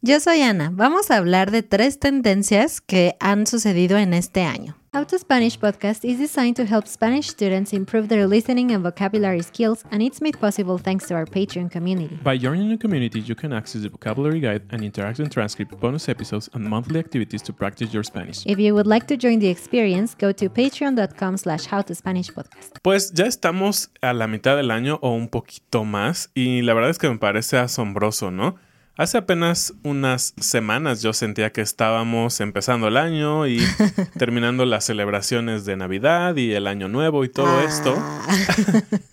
Yo soy Ana. Vamos a hablar de tres tendencias que han sucedido en este año. How to Spanish podcast is designed to help Spanish students improve their listening and vocabulary skills, and it's made possible thanks to our Patreon community. By joining the community, you can access the vocabulary guide and interactive transcript, bonus episodes, and monthly activities to practice your Spanish. If you would like to join the experience, go to patreon.com slash howtospanishpodcast. Pues ya estamos a la mitad del año o un poquito más, y la verdad es que me parece asombroso, ¿no? Hace apenas unas semanas yo sentía que estábamos empezando el año y terminando las celebraciones de Navidad y el Año Nuevo y todo esto.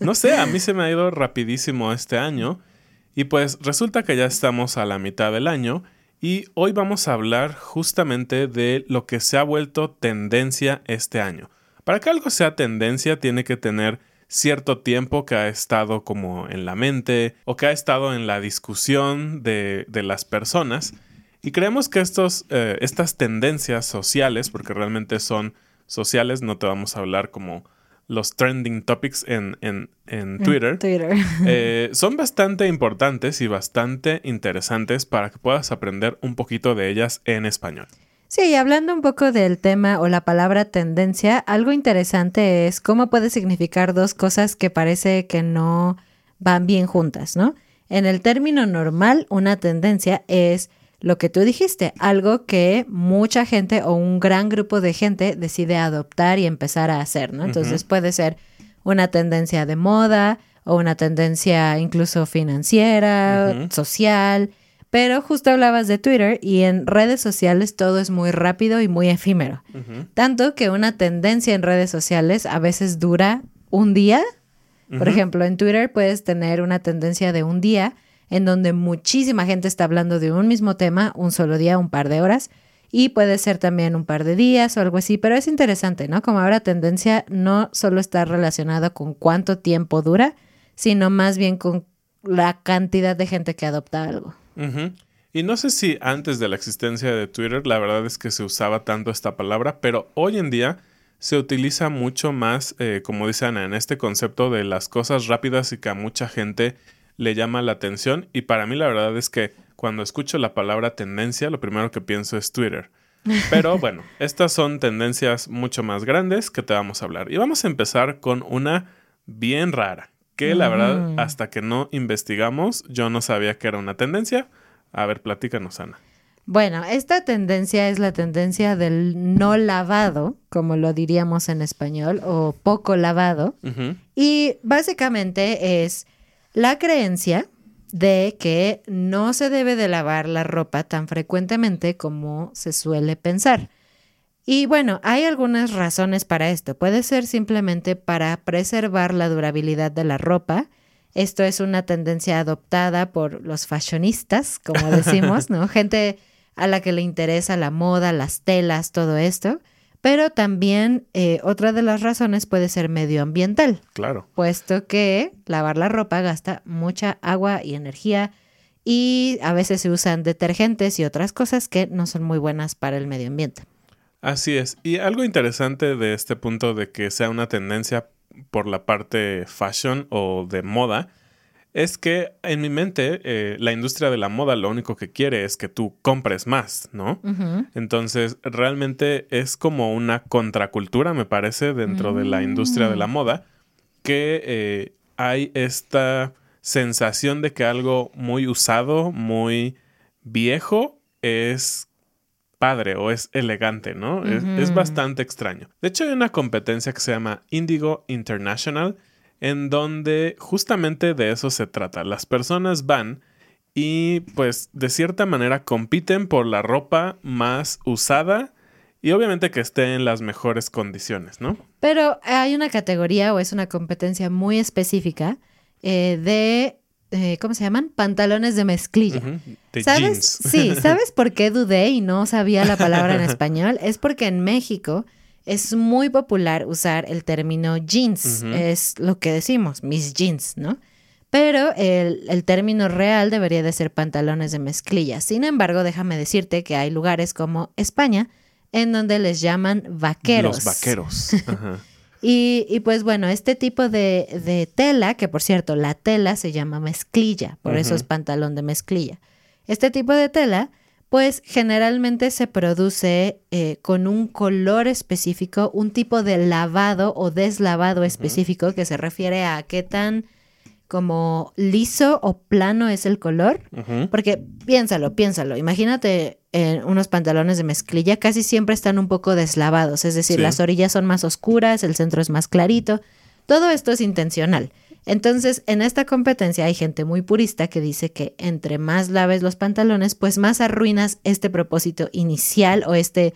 no sé, a mí se me ha ido rapidísimo este año y pues resulta que ya estamos a la mitad del año y hoy vamos a hablar justamente de lo que se ha vuelto tendencia este año. Para que algo sea tendencia tiene que tener cierto tiempo que ha estado como en la mente o que ha estado en la discusión de, las personas. Y creemos que estos, eh, estas tendencias sociales, porque realmente son sociales, no te vamos a hablar como los trending topics en, Twitter, eh, son bastante importantes y bastante interesantes para que puedas aprender un poquito de ellas en español. Sí, hablando un poco del tema o la palabra tendencia, algo interesante es cómo puede significar dos cosas que parece que no van bien juntas, ¿no? En el término normal, una tendencia es lo que tú dijiste, algo que mucha gente o un gran grupo de gente decide adoptar y empezar a hacer, ¿no? Entonces puede ser una tendencia de moda o una tendencia incluso financiera, social, pero justo hablabas de Twitter y en redes sociales todo es muy rápido y muy efímero. Tanto que una tendencia en redes sociales a veces dura un día. Por ejemplo, en Twitter puedes tener una tendencia de un día en donde muchísima gente está hablando de un mismo tema, un solo día, un par de horas. Y puede ser también un par de días o algo así, pero es interesante, ¿no? Como ahora tendencia no solo está relacionada con cuánto tiempo dura, sino más bien con la cantidad de gente que adopta algo. Y no sé si antes de la existencia de Twitter la verdad es que se usaba tanto esta palabra, pero hoy en día se utiliza mucho más, eh, como dice Ana, en este concepto de las cosas rápidas y que a mucha gente le llama la atención. Y para mí la verdad es que cuando escucho la palabra tendencia, lo primero que pienso es Twitter. Pero bueno, estas son tendencias mucho más grandes que te vamos a hablar. Y vamos a empezar con una bien rara, que la verdad, mm. hasta que no investigamos, yo no sabía que era una tendencia. A ver, platícanos, Ana. Bueno, esta tendencia es la tendencia del no lavado, como lo diríamos en español, o poco lavado. Y básicamente es la creencia de que no se debe de lavar la ropa tan frecuentemente como se suele pensar. Y bueno, hay algunas razones para esto. Puede ser simplemente para preservar la durabilidad de la ropa. Esto es una tendencia adoptada por los fashionistas, como decimos, ¿no? Gente a la que le interesa la moda, las telas, todo esto. Pero también eh, otra de las razones puede ser medioambiental. Claro. Puesto que lavar la ropa gasta mucha agua y energía y a veces se usan detergentes y otras cosas que no son muy buenas para el medio ambiente. Así es. Y algo interesante de este punto de que sea una tendencia por la parte fashion o de moda es que en mi mente eh, la industria de la moda lo único que quiere es que tú compres más, ¿no? Entonces realmente es como una contracultura, me parece, dentro de la industria de la mm. moda, que eh, hay esta sensación de que algo muy usado, muy viejo, es padre o es elegante, ¿no? es, bastante extraño. De hecho, hay una competencia que se llama Indigo International, en donde justamente de eso se trata. Las personas van y pues de cierta manera compiten por la ropa más usada y obviamente que esté en las mejores condiciones, ¿no? Pero hay una categoría o es una competencia muy específica eh, de eh, ¿cómo se llaman? Pantalones de mezclilla. ¿Sabes? Sí, ¿sabes por qué dudé y no sabía la palabra en español? Es porque en México es muy popular usar el término jeans. Es lo que decimos, mis jeans, ¿no? pero el, el, término real debería de ser pantalones de mezclilla. Sin embargo, déjame decirte que hay lugares como España en donde les llaman vaqueros. Los vaqueros. Ajá. Y, y, pues bueno, este tipo de, de, tela, que por cierto, la tela se llama mezclilla, por uh -huh. eso es pantalón de mezclilla. Este tipo de tela, pues generalmente se produce eh, con un color específico, un tipo de lavado o deslavado específico uh -huh. que se refiere a qué tan como liso o plano es el color. Uh -huh. Porque piénsalo, piénsalo. Imagínate en unos pantalones de mezclilla, casi siempre están un poco deslavados. Es decir, sí. las orillas son más oscuras, el centro es más clarito. Todo esto es intencional. Entonces, en esta competencia hay gente muy purista que dice que entre más laves los pantalones, pues más arruinas este propósito inicial o este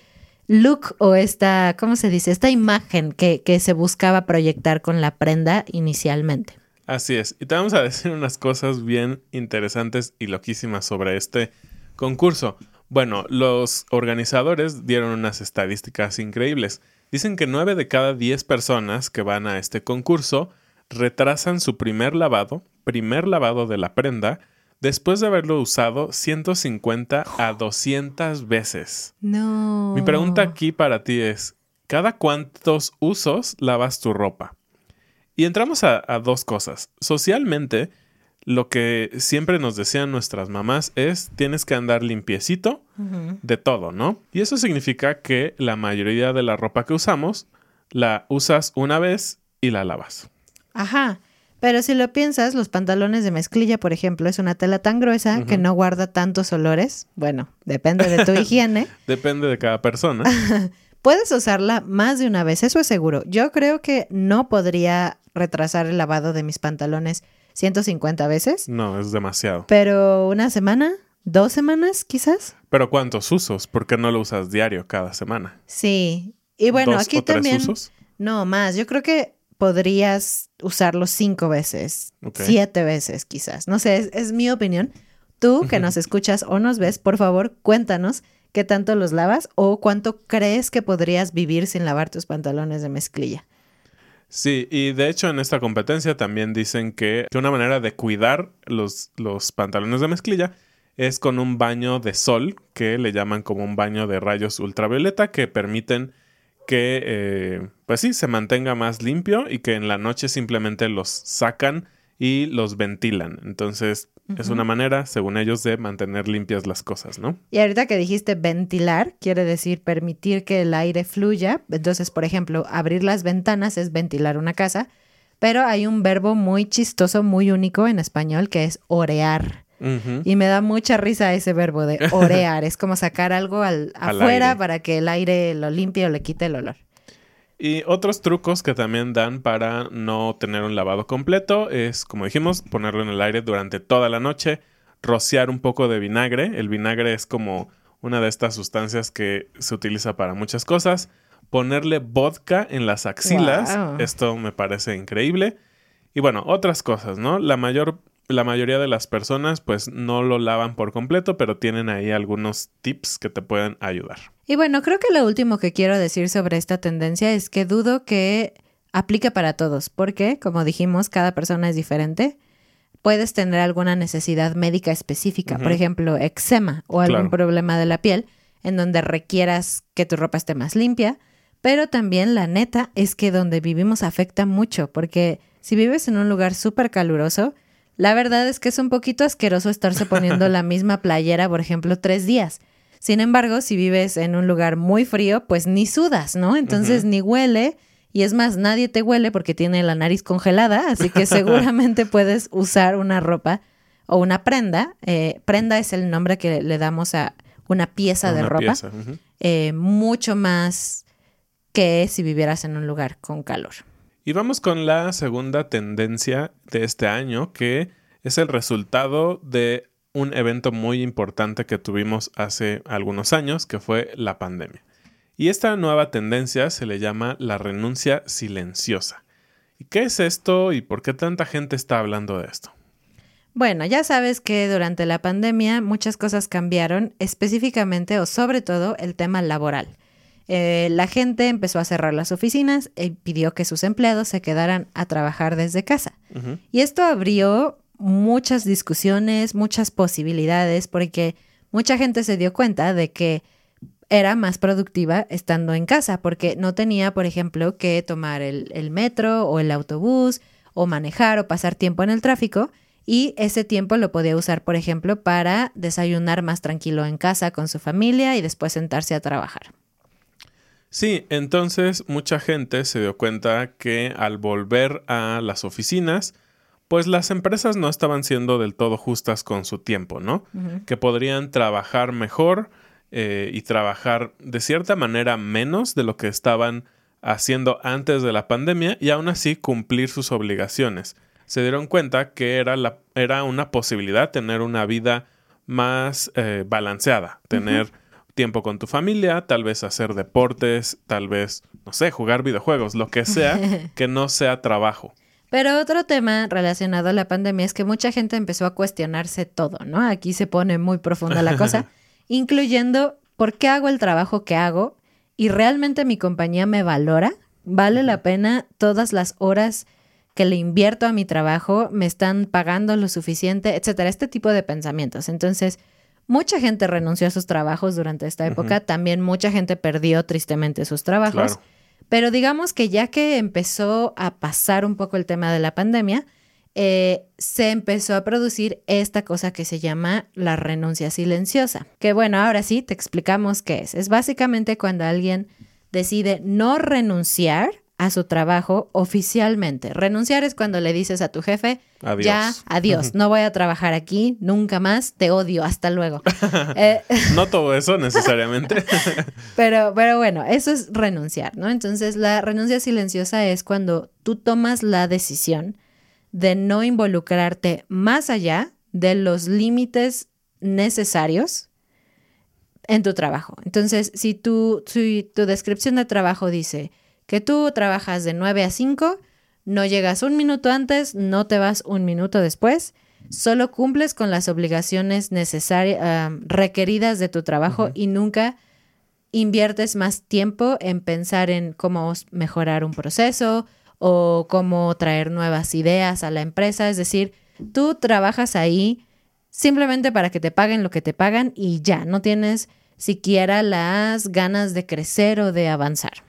look o esta, ¿cómo se dice? Esta imagen que, que se buscaba proyectar con la prenda inicialmente. Así es. Y te vamos a decir unas cosas bien interesantes y loquísimas sobre este concurso. Bueno, los organizadores dieron unas estadísticas increíbles. Dicen que 9 de cada 10 personas que van a este concurso retrasan su primer lavado, primer lavado de la prenda, después de haberlo usado 150 a 200 veces. No. Mi pregunta aquí para ti es, ¿cada cuántos usos lavas tu ropa? Y entramos a, a, dos cosas. Socialmente, lo que siempre nos decían nuestras mamás es tienes que andar limpiecito uh -huh. de todo, ¿no? Y eso significa que la mayoría de la ropa que usamos la usas una vez y la lavas. Ajá. Pero si lo piensas, los pantalones de mezclilla, por ejemplo, es una tela tan gruesa uh -huh. que no guarda tantos olores. Bueno, depende de tu higiene. depende de cada persona. Puedes usarla más de una vez, eso es seguro. Yo creo que no podría retrasar el lavado de mis pantalones 150 veces. No, es demasiado. Pero una semana, dos semanas quizás. Pero ¿cuántos usos? ¿Por qué no lo usas diario cada semana? Sí. Y bueno, ¿Dos aquí o tres también. Usos? No, más. Yo creo que podrías usarlo cinco veces, okay. siete veces quizás. No sé, es, es mi opinión. Tú que nos escuchas o nos ves, por favor, cuéntanos qué tanto los lavas o cuánto crees que podrías vivir sin lavar tus pantalones de mezclilla. Sí, y de hecho en esta competencia también dicen que, una manera de cuidar los, los pantalones de mezclilla es con un baño de sol, que le llaman como un baño de rayos ultravioleta, que permiten que, eh, pues sí, se mantenga más limpio y que en la noche simplemente los sacan y los ventilan. Entonces, uh -huh. es una manera, según ellos, de mantener limpias las cosas, ¿no? Y ahorita que dijiste ventilar, quiere decir permitir que el aire fluya. Entonces, por ejemplo, abrir las ventanas es ventilar una casa, pero hay un verbo muy chistoso, muy único en español, que es orear. Uh -huh. Y me da mucha risa ese verbo de orear. es como sacar algo al, al afuera aire. para que el aire lo limpie o le quite el olor. Y otros trucos que también dan para no tener un lavado completo es, como dijimos, ponerlo en el aire durante toda la noche, rociar un poco de vinagre. El vinagre es como una de estas sustancias que se utiliza para muchas cosas. Ponerle vodka en las axilas. Wow. Esto me parece increíble. Y bueno, otras cosas, ¿no? La mayor la mayoría de las personas pues no lo lavan por completo, pero tienen ahí algunos tips que te pueden ayudar. Y bueno, creo que lo último que quiero decir sobre esta tendencia es que dudo que aplique para todos, porque como dijimos, cada persona es diferente. Puedes tener alguna necesidad médica específica, uh -huh. por ejemplo, eczema o algún claro. problema de la piel, en donde requieras que tu ropa esté más limpia, pero también la neta es que donde vivimos afecta mucho, porque si vives en un lugar súper caluroso, la verdad es que es un poquito asqueroso estarse poniendo la misma playera, por ejemplo, tres días. Sin embargo, si vives en un lugar muy frío, pues ni sudas, ¿no? Entonces uh -huh. ni huele. Y es más, nadie te huele porque tiene la nariz congelada, así que seguramente puedes usar una ropa o una prenda. Eh, prenda es el nombre que le damos a una pieza de ropa. Pieza. Uh -huh. eh, mucho más que si vivieras en un lugar con calor. Y vamos con la segunda tendencia de este año, que es el resultado de un evento muy importante que tuvimos hace algunos años, que fue la pandemia. Y esta nueva tendencia se le llama la renuncia silenciosa. ¿Y qué es esto y por qué tanta gente está hablando de esto? Bueno, ya sabes que durante la pandemia muchas cosas cambiaron, específicamente o sobre todo el tema laboral. Eh, la gente empezó a cerrar las oficinas y pidió que sus empleados se quedaran a trabajar desde casa. Uh -huh. Y esto abrió muchas discusiones, muchas posibilidades, porque mucha gente se dio cuenta de que era más productiva estando en casa, porque no tenía, por ejemplo, que tomar el, el metro o el autobús o manejar o pasar tiempo en el tráfico y ese tiempo lo podía usar, por ejemplo, para desayunar más tranquilo en casa con su familia y después sentarse a trabajar. Sí, entonces mucha gente se dio cuenta que al volver a las oficinas, pues las empresas no estaban siendo del todo justas con su tiempo, ¿no? Que podrían trabajar mejor eh, y trabajar de cierta manera menos de lo que estaban haciendo antes de la pandemia y aún así cumplir sus obligaciones. Se dieron cuenta que era, la, era una posibilidad tener una vida más eh, balanceada, tener tiempo con tu familia, tal vez hacer deportes, tal vez, no sé, jugar videojuegos, lo que sea, que no sea trabajo. Pero otro tema relacionado a la pandemia es que mucha gente empezó a cuestionarse todo, ¿no? Aquí se pone muy profunda la cosa, incluyendo por qué hago el trabajo que hago y realmente mi compañía me valora, vale la pena todas las horas que le invierto a mi trabajo, me están pagando lo suficiente, etcétera, este tipo de pensamientos. Entonces, mucha gente renunció a sus trabajos durante esta época, también mucha gente perdió tristemente sus trabajos. Pero digamos que ya que empezó a pasar un poco el tema de la pandemia, eh, se empezó a producir esta cosa que se llama la renuncia silenciosa. Que bueno, ahora sí, te explicamos qué es. Es básicamente cuando alguien decide no renunciar a su trabajo oficialmente. Renunciar es cuando le dices a tu jefe, adiós. ya, adiós, no voy a trabajar aquí, nunca más, te odio, hasta luego. Eh, no todo eso necesariamente. pero, pero bueno, eso es renunciar, ¿no? Entonces la renuncia silenciosa es cuando tú tomas la decisión de no involucrarte más allá de los límites necesarios en tu trabajo. Entonces, si tu, si tu descripción de trabajo dice, que tú trabajas de 9 a 5, no llegas un minuto antes, no te vas un minuto después, solo cumples con las obligaciones necesarias, requeridas de tu trabajo y nunca inviertes más tiempo en pensar en cómo mejorar un proceso o cómo traer nuevas ideas a la empresa. Es decir, tú trabajas ahí simplemente para que te paguen lo que te pagan y ya, no tienes siquiera las ganas de crecer o de avanzar.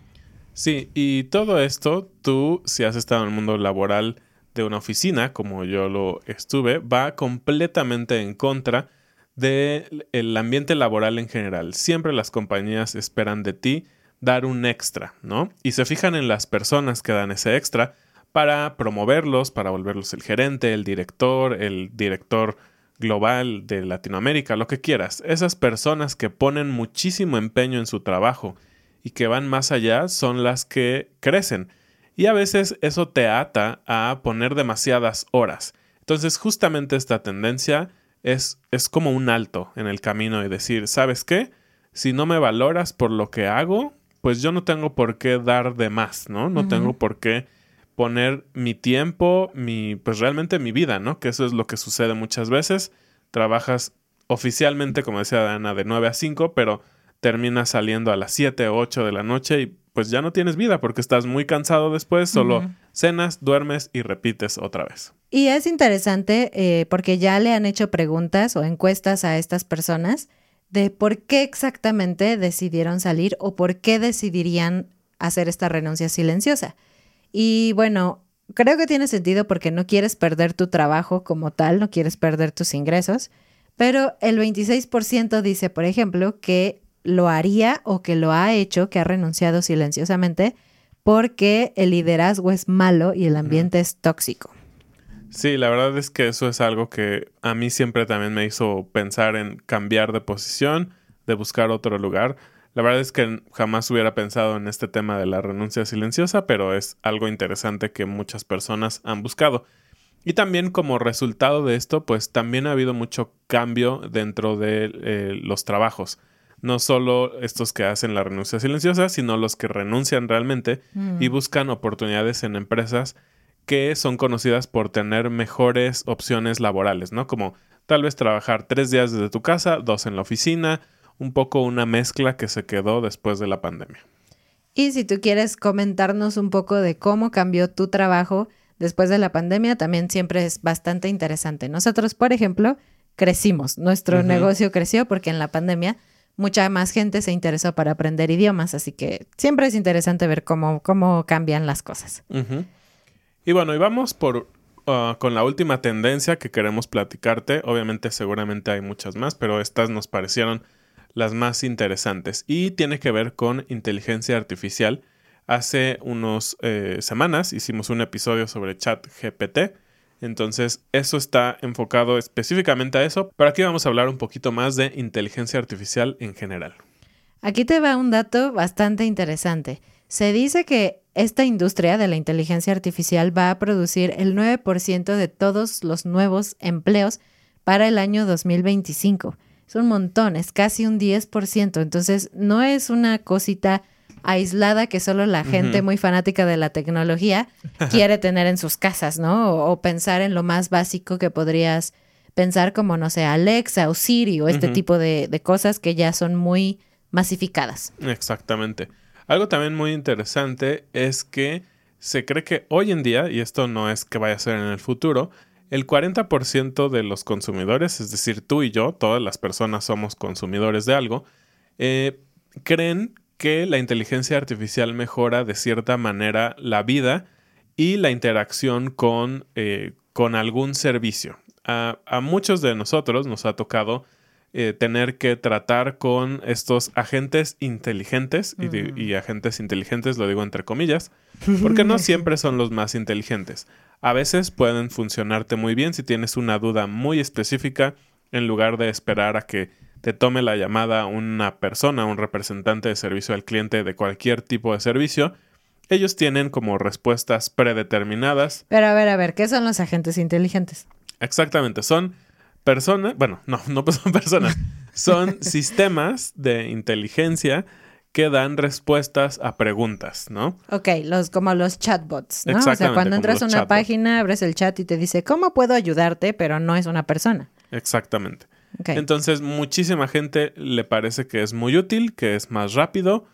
Sí, y todo esto, tú, si has estado en el mundo laboral de una oficina, como yo lo estuve, va completamente en contra del ambiente laboral en general. Siempre las compañías esperan de ti dar un extra, ¿no? Y se fijan en las personas que dan ese extra para promoverlos, para volverlos el gerente, el director, el director global de Latinoamérica, lo que quieras. Esas personas que ponen muchísimo empeño en su trabajo y que van más allá son las que crecen. Y a veces eso te ata a poner demasiadas horas. Entonces justamente esta tendencia es, es como un alto en el camino y decir, ¿sabes qué? Si no me valoras por lo que hago, pues yo no tengo por qué dar de más, ¿no? No tengo por qué poner mi tiempo, mi, pues realmente mi vida, ¿no? Que eso es lo que sucede muchas veces. Trabajas oficialmente, como decía Dana, de 9 a 5, pero terminas saliendo a las 7 o 8 de la noche y pues ya no tienes vida porque estás muy cansado después, solo cenas, duermes y repites otra vez. Y es interesante eh, porque ya le han hecho preguntas o encuestas a estas personas de por qué exactamente decidieron salir o por qué decidirían hacer esta renuncia silenciosa. Y bueno, creo que tiene sentido porque no quieres perder tu trabajo como tal, no quieres perder tus ingresos, pero el 26% dice, por ejemplo, que lo haría o que lo ha hecho, que ha renunciado silenciosamente, porque el liderazgo es malo y el ambiente es tóxico. Sí, la verdad es que eso es algo que a mí siempre también me hizo pensar en cambiar de posición, de buscar otro lugar. La verdad es que jamás hubiera pensado en este tema de la renuncia silenciosa, pero es algo interesante que muchas personas han buscado. Y también como resultado de esto, pues también ha habido mucho cambio dentro de eh, los trabajos no solo estos que hacen la renuncia silenciosa, sino los que renuncian realmente y mm. buscan oportunidades en empresas que son conocidas por tener mejores opciones laborales, ¿no? Como tal vez trabajar tres días desde tu casa, dos en la oficina, un poco una mezcla que se quedó después de la pandemia. Y si tú quieres comentarnos un poco de cómo cambió tu trabajo después de la pandemia también siempre es bastante interesante. Nosotros, por ejemplo, crecimos, nuestro negocio creció porque en la pandemia mucha más gente se interesó para aprender idiomas, así que siempre es interesante ver cómo, cómo cambian las cosas. Y bueno, y vamos por uh, con la última tendencia que queremos platicarte. Obviamente, seguramente hay muchas más, pero estas nos parecieron las más interesantes y tiene que ver con inteligencia artificial. Hace unas eh, semanas hicimos un episodio sobre chat GPT. Entonces, eso está enfocado específicamente a eso, pero aquí vamos a hablar un poquito más de inteligencia artificial en general. Aquí te va un dato bastante interesante. Se dice que esta industria de la inteligencia artificial va a producir el 9% de todos los nuevos empleos para el año 2025. Es un montón, es casi un 10%. Entonces, no es una cosita aislada que solo la gente muy fanática de la tecnología quiere tener en sus casas, ¿no? O, pensar en lo más básico que podrías pensar como, no sé, Alexa o Siri o este tipo de, de cosas que ya son muy masificadas. Exactamente. Algo también muy interesante es que se cree que hoy en día, y esto no es que vaya a ser en el futuro, el 40% de los consumidores, es decir, tú y yo, todas las personas somos consumidores de algo, eh, creen que la inteligencia artificial mejora de cierta manera la vida y la interacción con, eh, con algún servicio. A, a, muchos de nosotros nos ha tocado eh, tener que tratar con estos agentes inteligentes, y, agentes inteligentes lo digo entre comillas, porque no siempre son los más inteligentes. A veces pueden funcionarte muy bien si tienes una duda muy específica, en lugar de esperar a que te tome la llamada una persona, un representante de servicio al cliente de cualquier tipo de servicio, ellos tienen como respuestas predeterminadas. Pero a ver, a ver, ¿qué son los agentes inteligentes? Exactamente, son personas, bueno, no, no son personas, son sistemas de inteligencia que dan respuestas a preguntas, ¿no? Ok, los, como los chatbots, ¿no? O sea, cuando entras a una página, abres el chat y te dice, ¿cómo puedo ayudarte? Pero no es una persona. Exactamente. Entonces, muchísima gente le parece que es muy útil, que es más rápido.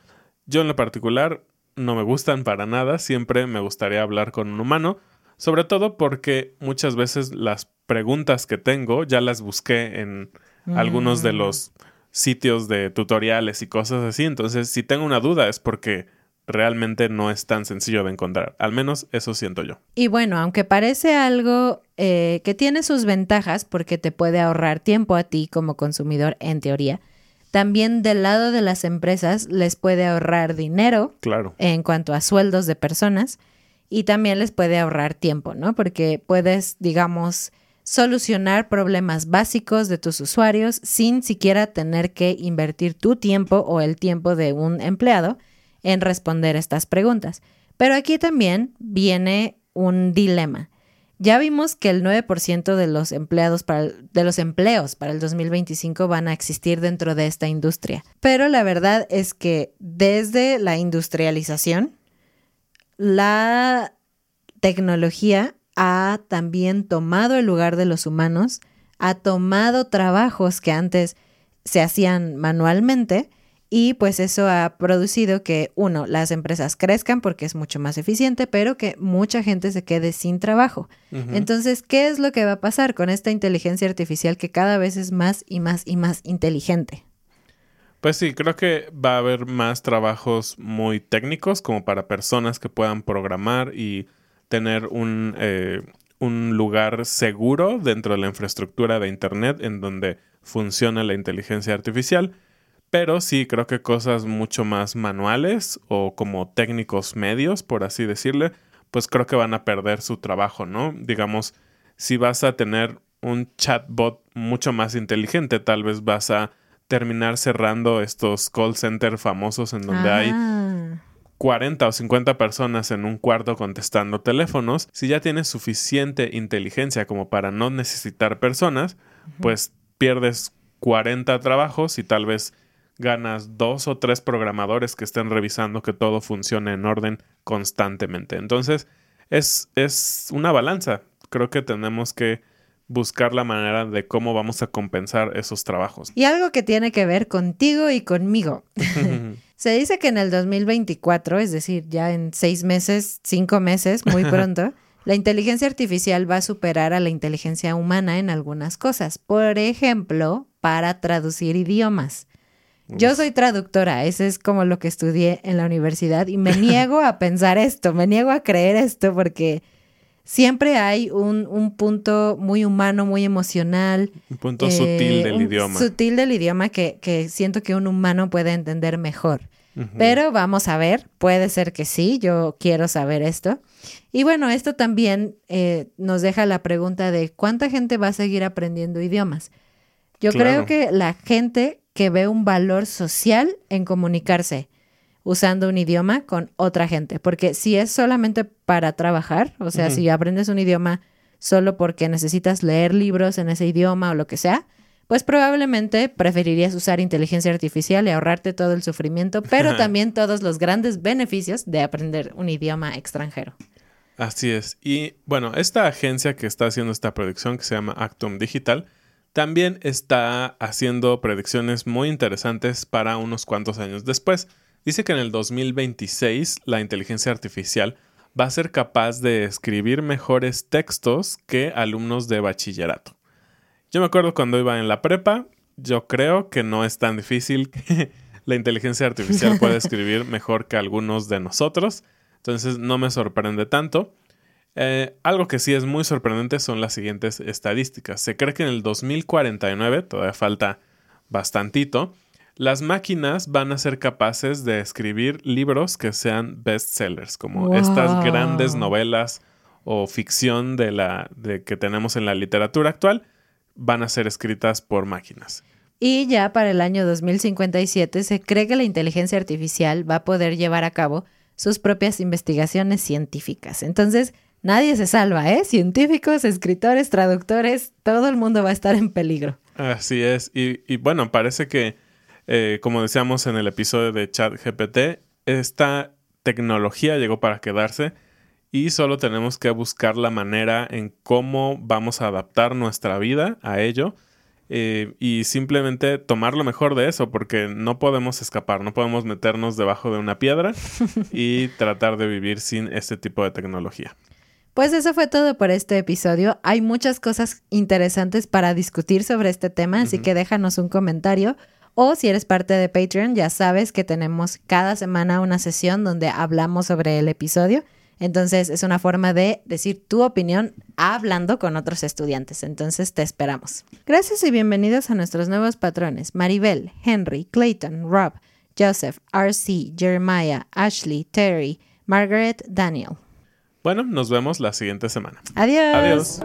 Yo en lo particular no me gustan para nada, siempre me gustaría hablar con un humano, sobre todo porque muchas veces las preguntas que tengo ya las busqué en algunos de mm. los sitios de tutoriales y cosas así. Entonces, si tengo una duda es porque realmente no es tan sencillo de encontrar. Al menos eso siento yo. Y bueno, aunque parece algo eh, que tiene sus ventajas porque te puede ahorrar tiempo a ti como consumidor en teoría, también del lado de las empresas les puede ahorrar dinero claro. en cuanto a sueldos de personas y también les puede ahorrar tiempo, ¿no? Porque puedes, digamos, solucionar problemas básicos de tus usuarios sin siquiera tener que invertir tu tiempo o el tiempo de un empleado en responder estas preguntas. Pero aquí también viene un dilema. Ya vimos que el 9% de los empleados para de los empleos para el 2025 van a existir dentro de esta industria. Pero la verdad es que desde la industrialización la tecnología ha también tomado el lugar de los humanos, ha tomado trabajos que antes se hacían manualmente y pues eso ha producido que, uno, las empresas crezcan porque es mucho más eficiente, pero que mucha gente se quede sin trabajo. Entonces, ¿qué es lo que va a pasar con esta inteligencia artificial que cada vez es más y más y más inteligente? Pues sí, creo que va a haber más trabajos muy técnicos como para personas que puedan programar y tener un, eh, un lugar seguro dentro de la infraestructura de Internet en donde funciona la inteligencia artificial. Pero sí, creo que cosas mucho más manuales o como técnicos medios, por así decirle, pues creo que van a perder su trabajo, ¿no? Digamos, si vas a tener un chatbot mucho más inteligente, tal vez vas a terminar cerrando estos call center famosos en donde hay 40 ah. o 50 personas en un cuarto contestando teléfonos, si ya tienes suficiente inteligencia como para no necesitar personas, pues pierdes 40 trabajos y tal vez ganas dos o tres programadores que estén revisando que todo funcione en orden constantemente. Entonces, es, es una balanza. Creo que tenemos que buscar la manera de cómo vamos a compensar esos trabajos. Y algo que tiene que ver contigo y conmigo. Se dice que en el 2024, es decir, ya en seis meses, cinco meses, muy pronto, La inteligencia artificial va a superar a la inteligencia humana en algunas cosas. Por ejemplo, para traducir idiomas. Yo soy traductora, eso es como lo que estudié en la universidad y me niego a pensar esto, me niego a creer esto porque siempre hay un, punto muy humano, muy emocional. Un punto sutil del un idioma. Sutil del idioma que, que, siento que un humano puede entender mejor. Pero vamos a ver, puede ser que sí, yo quiero saber esto. Y bueno, esto también eh, nos deja la pregunta de cuánta gente va a seguir aprendiendo idiomas. Yo creo que la gente que ve un valor social en comunicarse usando un idioma con otra gente, porque si es solamente para trabajar, o sea, si aprendes un idioma solo porque necesitas leer libros en ese idioma o lo que sea, pues probablemente preferirías usar inteligencia artificial y ahorrarte todo el sufrimiento, pero también todos los grandes beneficios de aprender un idioma extranjero. Así es. Y bueno, esta agencia que está haciendo esta producción, que se llama Actum Digital, también está haciendo predicciones muy interesantes para unos cuantos años después. Dice que en el 2026 la inteligencia artificial va a ser capaz de escribir mejores textos que alumnos de bachillerato. Yo me acuerdo cuando iba en la prepa, yo creo que no es tan difícil que la inteligencia artificial pueda escribir mejor que algunos de nosotros, entonces no me sorprende tanto. Eh, algo que sí es muy sorprendente son las siguientes estadísticas. Se cree que en el 2049, todavía falta bastantito, las máquinas van a ser capaces de escribir libros que sean bestsellers, como estas grandes novelas o ficción de la de que tenemos en la literatura actual, van a ser escritas por máquinas. Y ya para el año 2057 se cree que la inteligencia artificial va a poder llevar a cabo sus propias investigaciones científicas. Entonces, nadie se salva, ¿eh? Científicos, escritores, traductores, todo el mundo va a estar en peligro. Así es. Y, bueno, parece que, eh, como decíamos en el episodio de Chat GPT, esta tecnología llegó para quedarse y solo tenemos que buscar la manera en cómo vamos a adaptar nuestra vida a ello. Eh, y simplemente tomar lo mejor de eso, porque no podemos escapar, no podemos meternos debajo de una piedra y tratar de vivir sin este tipo de tecnología. Pues eso fue todo por este episodio. Hay muchas cosas interesantes para discutir sobre este tema, así que déjanos un comentario. O si eres parte de Patreon, ya sabes que tenemos cada semana una sesión donde hablamos sobre el episodio. Entonces es una forma de decir tu opinión hablando con otros estudiantes. Entonces te esperamos. Gracias y bienvenidos a nuestros nuevos patrones. Maribel, Henry, Clayton, Rob, Joseph, RC, Jeremiah, Ashley, Terry, Margaret, Daniel. Bueno, nos vemos la siguiente semana. Adiós. Adiós.